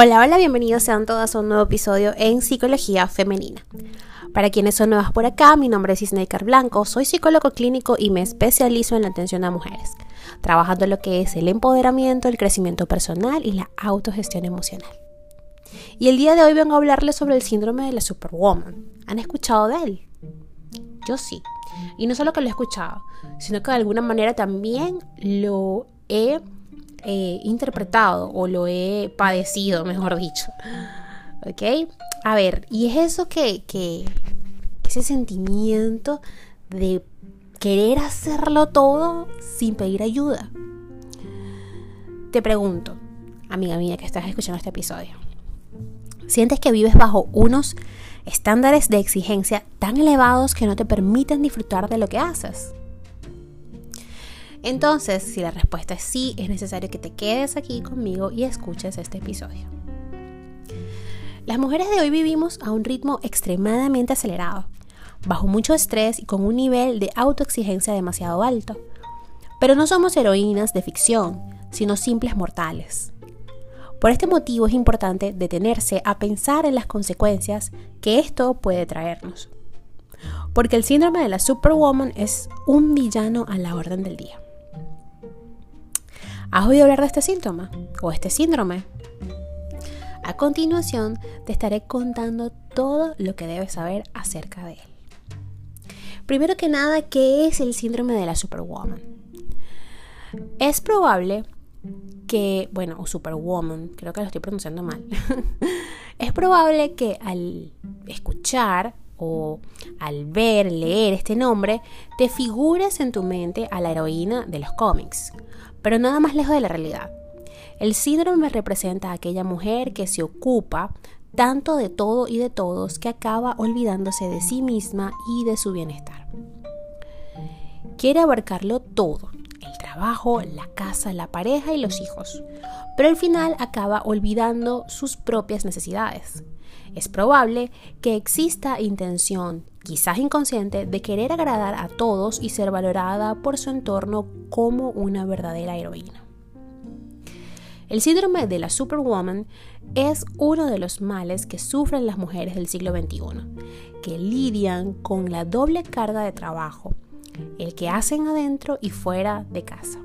Hola, hola, bienvenidos sean todas a un nuevo episodio en Psicología Femenina. Para quienes son nuevas por acá, mi nombre es Isnaker Blanco, soy psicólogo clínico y me especializo en la atención a mujeres, trabajando en lo que es el empoderamiento, el crecimiento personal y la autogestión emocional. Y el día de hoy vengo a hablarles sobre el síndrome de la Superwoman. ¿Han escuchado de él? Yo sí. Y no solo que lo he escuchado, sino que de alguna manera también lo he interpretado o lo he padecido, mejor dicho. ¿Ok? A ver, y es eso que, que ese sentimiento de querer hacerlo todo sin pedir ayuda. Te pregunto, amiga mía que estás escuchando este episodio, ¿sientes que vives bajo unos estándares de exigencia tan elevados que no te permiten disfrutar de lo que haces? Entonces, si la respuesta es sí, es necesario que te quedes aquí conmigo y escuches este episodio. Las mujeres de hoy vivimos a un ritmo extremadamente acelerado, bajo mucho estrés y con un nivel de autoexigencia demasiado alto. Pero no somos heroínas de ficción, sino simples mortales. Por este motivo es importante detenerse a pensar en las consecuencias que esto puede traernos. Porque el síndrome de la Superwoman es un villano a la orden del día. ¿Has oído hablar de este síntoma o este síndrome? A continuación te estaré contando todo lo que debes saber acerca de él. Primero que nada, ¿qué es el síndrome de la Superwoman? Es probable que, bueno, o Superwoman, creo que lo estoy pronunciando mal. es probable que al escuchar o al ver, leer este nombre, te figures en tu mente a la heroína de los cómics, pero nada más lejos de la realidad. El síndrome representa a aquella mujer que se ocupa tanto de todo y de todos que acaba olvidándose de sí misma y de su bienestar. Quiere abarcarlo todo, el trabajo, la casa, la pareja y los hijos, pero al final acaba olvidando sus propias necesidades. Es probable que exista intención, quizás inconsciente, de querer agradar a todos y ser valorada por su entorno como una verdadera heroína. El síndrome de la Superwoman es uno de los males que sufren las mujeres del siglo XXI, que lidian con la doble carga de trabajo, el que hacen adentro y fuera de casa.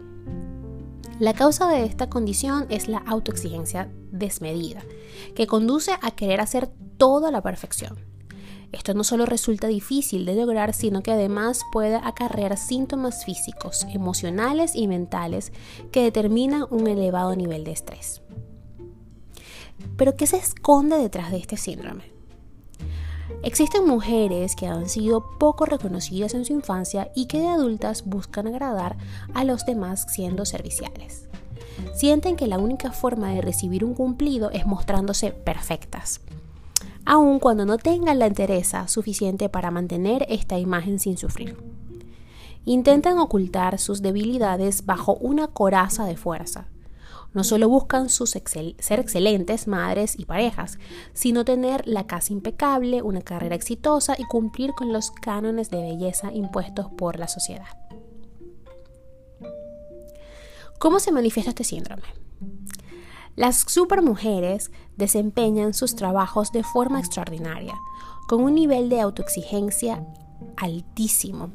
La causa de esta condición es la autoexigencia desmedida, que conduce a querer hacer todo a la perfección. Esto no solo resulta difícil de lograr, sino que además puede acarrear síntomas físicos, emocionales y mentales que determinan un elevado nivel de estrés. Pero ¿qué se esconde detrás de este síndrome? Existen mujeres que han sido poco reconocidas en su infancia y que de adultas buscan agradar a los demás siendo serviciales. Sienten que la única forma de recibir un cumplido es mostrándose perfectas, aun cuando no tengan la entereza suficiente para mantener esta imagen sin sufrir. Intentan ocultar sus debilidades bajo una coraza de fuerza, no solo buscan ser excelentes madres y parejas, sino tener la casa impecable, una carrera exitosa y cumplir con los cánones de belleza impuestos por la sociedad. ¿Cómo se manifiesta este síndrome? Las supermujeres desempeñan sus trabajos de forma extraordinaria, con un nivel de autoexigencia altísimo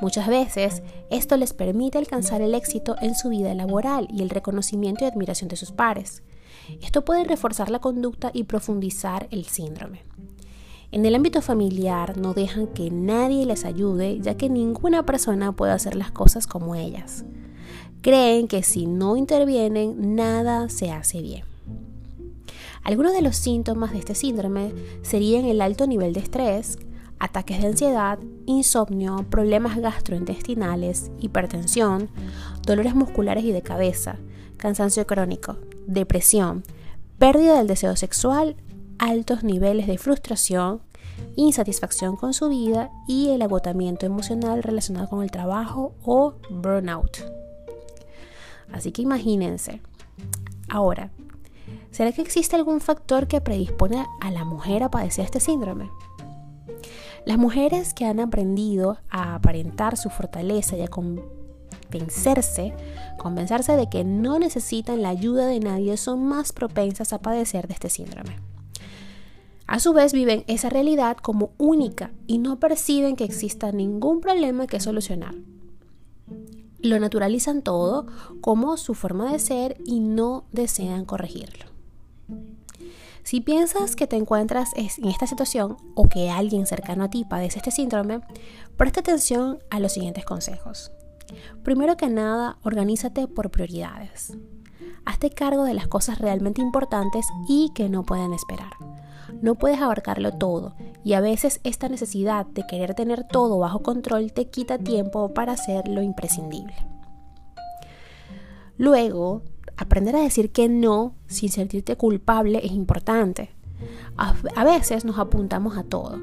Muchas veces esto les permite alcanzar el éxito en su vida laboral y el reconocimiento y admiración de sus pares. Esto puede reforzar la conducta y profundizar el síndrome. En el ámbito familiar no dejan que nadie les ayude ya que ninguna persona puede hacer las cosas como ellas. Creen que si no intervienen nada se hace bien. Algunos de los síntomas de este síndrome serían el alto nivel de estrés, ataques de ansiedad, insomnio, problemas gastrointestinales, hipertensión, dolores musculares y de cabeza, cansancio crónico, depresión, pérdida del deseo sexual, altos niveles de frustración, insatisfacción con su vida y el agotamiento emocional relacionado con el trabajo o burnout. Así que imagínense. Ahora, ¿será que existe algún factor que predispone a la mujer a padecer este síndrome? Las mujeres que han aprendido a aparentar su fortaleza y a convencerse, de que no necesitan la ayuda de nadie son más propensas a padecer de este síndrome. A su vez viven esa realidad como única y no perciben que exista ningún problema que solucionar. Lo naturalizan todo como su forma de ser y no desean corregirlo. Si piensas que te encuentras en esta situación o que alguien cercano a ti padece este síndrome, presta atención a los siguientes consejos. Primero que nada, organízate por prioridades. Hazte cargo de las cosas realmente importantes y que no pueden esperar. No puedes abarcarlo todo y a veces esta necesidad de querer tener todo bajo control te quita tiempo para hacer lo imprescindible. Luego, aprender a decir que no sin sentirte culpable es importante. A, veces nos apuntamos a todo,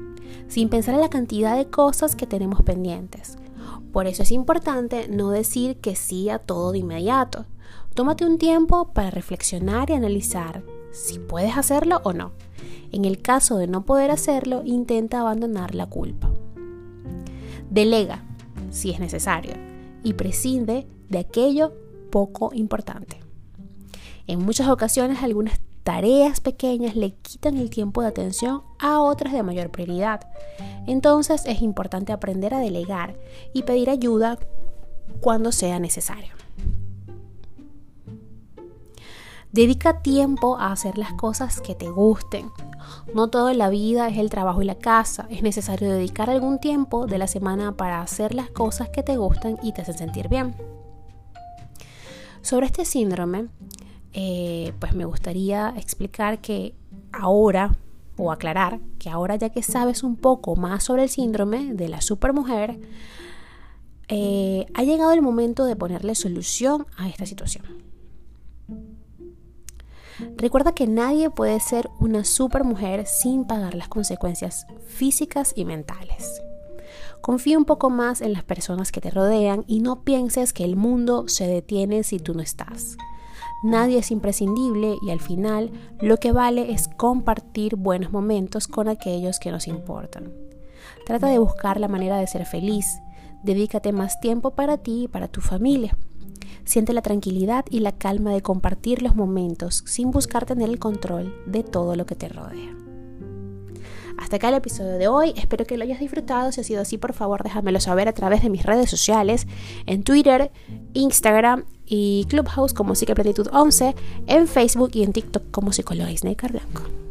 sin pensar en la cantidad de cosas que tenemos pendientes. Por eso es importante no decir que sí a todo de inmediato. Tómate un tiempo para reflexionar y analizar si puedes hacerlo o no. En el caso de no poder hacerlo, intenta abandonar la culpa. Delega, si es necesario, y prescinde de aquello poco importante. En muchas ocasiones algunas tareas pequeñas le quitan el tiempo de atención a otras de mayor prioridad. Entonces es importante aprender a delegar y pedir ayuda cuando sea necesario. Dedica tiempo a hacer las cosas que te gusten. No todo en la vida es el trabajo y la casa. Es necesario dedicar algún tiempo de la semana para hacer las cosas que te gustan y te hacen sentir bien. Sobre este síndrome, eh, pues me gustaría explicar que ahora, o aclarar, que ahora ya que sabes un poco más sobre el síndrome de la supermujer, eh, ha llegado el momento de ponerle solución a esta situación. Recuerda que nadie puede ser una supermujer sin pagar las consecuencias físicas y mentales. Confía un poco más en las personas que te rodean y no pienses que el mundo se detiene si tú no estás. Nadie es imprescindible y al final lo que vale es compartir buenos momentos con aquellos que nos importan. Trata de buscar la manera de ser feliz. Dedícate más tiempo para ti y para tu familia. Siente la tranquilidad y la calma de compartir los momentos sin buscar tener el control de todo lo que te rodea. Hasta acá el episodio de hoy, espero que lo hayas disfrutado, si ha sido así por favor déjamelo saber a través de mis redes sociales, en Twitter, Instagram y Clubhouse como Psicoplenitud 11, en Facebook y en TikTok como Psicóloga Blanco.